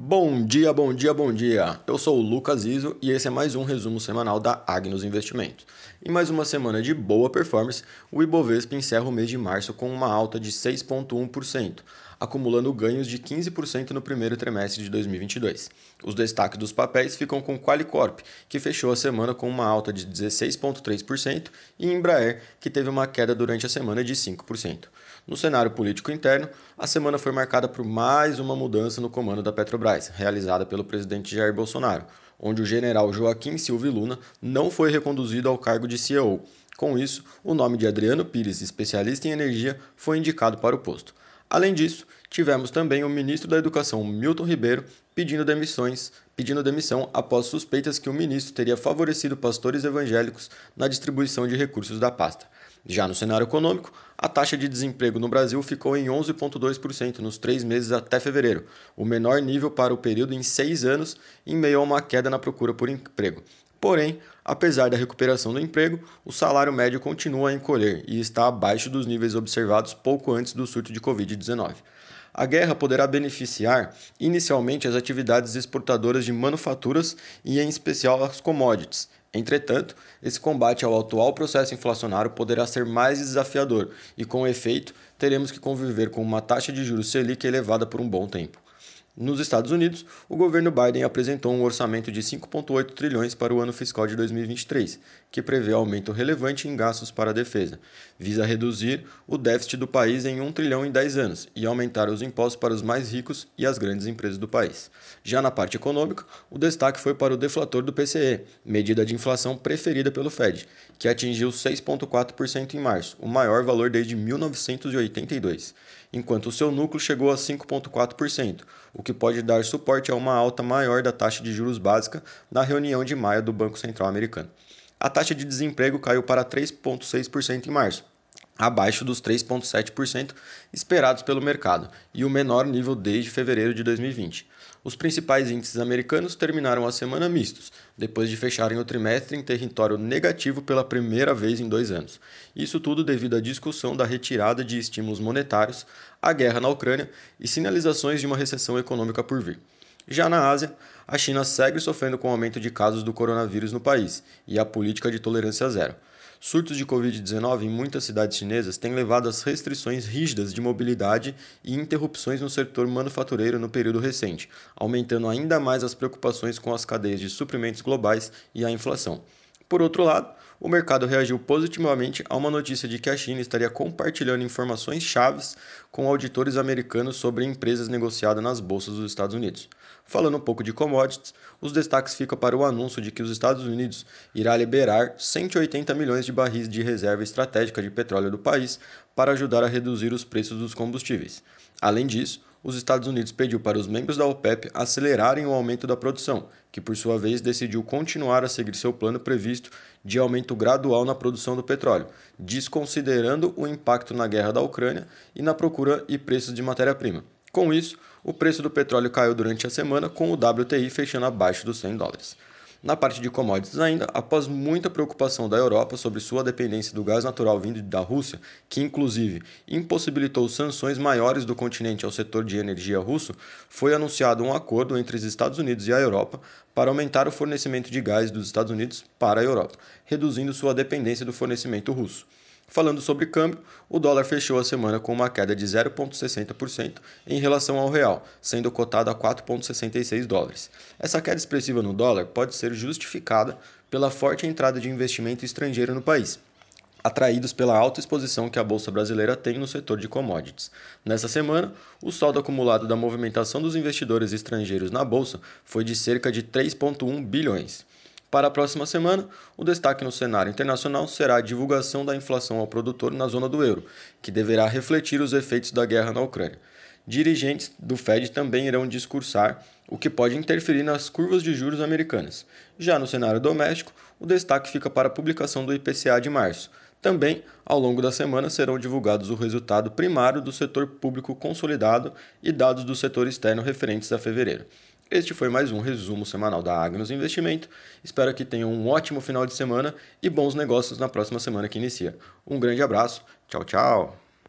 Bom dia, bom dia, bom dia. Eu sou o Lucas Iso e esse é mais um resumo semanal da Agnos Investimentos. Em mais uma semana de boa performance, o Ibovespa encerra o mês de março com uma alta de 6,1%, acumulando ganhos de 15% no primeiro trimestre de 2022. Os destaques dos papéis ficam com Qualicorp, que fechou a semana com uma alta de 16,3%, e Embraer, que teve uma queda durante a semana de 5%. No cenário político interno, a semana foi marcada por mais uma mudança no comando da Petrobras, realizada pelo presidente Jair Bolsonaro, onde o general Joaquim Silva Luna não foi reconduzido ao cargo de CEO. Com isso, o nome de Adriano Pires, especialista em energia, foi indicado para o posto. Além disso, tivemos também o ministro da Educação, Milton Ribeiro, pedindo demissões, pedindo demissão após suspeitas que o ministro teria favorecido pastores evangélicos na distribuição de recursos da pasta. Já no cenário econômico, a taxa de desemprego no Brasil ficou em 11,2% nos três meses até fevereiro, o menor nível para o período em seis anos, em meio a uma queda na procura por emprego. Porém, apesar da recuperação do emprego, o salário médio continua a encolher e está abaixo dos níveis observados pouco antes do surto de Covid-19. A guerra poderá beneficiar inicialmente as atividades exportadoras de manufaturas e, em especial, as commodities, Entretanto, esse combate ao atual processo inflacionário poderá ser mais desafiador e, com efeito, teremos que conviver com uma taxa de juros Selic elevada por um bom tempo. Nos Estados Unidos, o governo Biden apresentou um orçamento de 5,8 trilhões para o ano fiscal de 2023, que prevê aumento relevante em gastos para a defesa, visa reduzir o déficit do país em 1 trilhão em 10 anos e aumentar os impostos para os mais ricos e as grandes empresas do país. Já na parte econômica, o destaque foi para o deflator do PCE, medida de inflação preferida pelo Fed, que atingiu 6,4% em março, o maior valor desde 1982, enquanto o seu núcleo chegou a 5,4%, o que pode dar suporte a uma alta maior da taxa de juros básica na reunião de maio do Banco Central Americano. A taxa de desemprego caiu para 3,6% em março, abaixo dos 3,7% esperados pelo mercado e o menor nível desde fevereiro de 2020. Os principais índices americanos terminaram a semana mistos, depois de fecharem o trimestre em território negativo pela primeira vez em dois anos. Isso tudo devido à discussão da retirada de estímulos monetários, a guerra na Ucrânia e sinalizações de uma recessão econômica por vir. Já na Ásia, a China segue sofrendo com o aumento de casos do coronavírus no país e a política de tolerância zero. Surtos de Covid-19 em muitas cidades chinesas têm levado às restrições rígidas de mobilidade e interrupções no setor manufatureiro no período recente, aumentando ainda mais as preocupações com as cadeias de suprimentos globais e a inflação. Por outro lado, o mercado reagiu positivamente a uma notícia de que a China estaria compartilhando informações chaves com auditores americanos sobre empresas negociadas nas bolsas dos Estados Unidos. Falando um pouco de commodities, os destaques ficam para o anúncio de que os Estados Unidos irá liberar 180 milhões de barris de reserva estratégica de petróleo do país para ajudar a reduzir os preços dos combustíveis. Além disso, os Estados Unidos pediu para os membros da OPEP acelerarem o aumento da produção, que por sua vez decidiu continuar a seguir seu plano previsto de aumento gradual na produção do petróleo, desconsiderando o impacto na guerra da Ucrânia e na procura e preços de matéria-prima. Com isso, o preço do petróleo caiu durante a semana, com o WTI fechando abaixo dos 100 dólares. Na parte de commodities ainda, após muita preocupação da Europa sobre sua dependência do gás natural vindo da Rússia, que inclusive impossibilitou sanções maiores do continente ao setor de energia russo, foi anunciado um acordo entre os Estados Unidos e a Europa para aumentar o fornecimento de gás dos Estados Unidos para a Europa, reduzindo sua dependência do fornecimento russo. Falando sobre câmbio, o dólar fechou a semana com uma queda de 0,60% em relação ao real, sendo cotado a 4,66 dólares. Essa queda expressiva no dólar pode ser justificada pela forte entrada de investimento estrangeiro no país, atraídos pela alta exposição que a bolsa brasileira tem no setor de commodities. Nessa semana, o saldo acumulado da movimentação dos investidores estrangeiros na bolsa foi de cerca de 3,1 bilhões. Para a próxima semana, o destaque no cenário internacional será a divulgação da inflação ao produtor na zona do euro, que deverá refletir os efeitos da guerra na Ucrânia. Dirigentes do Fed também irão discursar, o que pode interferir nas curvas de juros americanas. Já no cenário doméstico, o destaque fica para a publicação do IPCA de março. Também, ao longo da semana, serão divulgados o resultado primário do setor público consolidado e dados do setor externo referentes a fevereiro. Este foi mais um resumo semanal da Agnos Investimento. Espero que tenham um ótimo final de semana e bons negócios na próxima semana que inicia. Um grande abraço, tchau, tchau!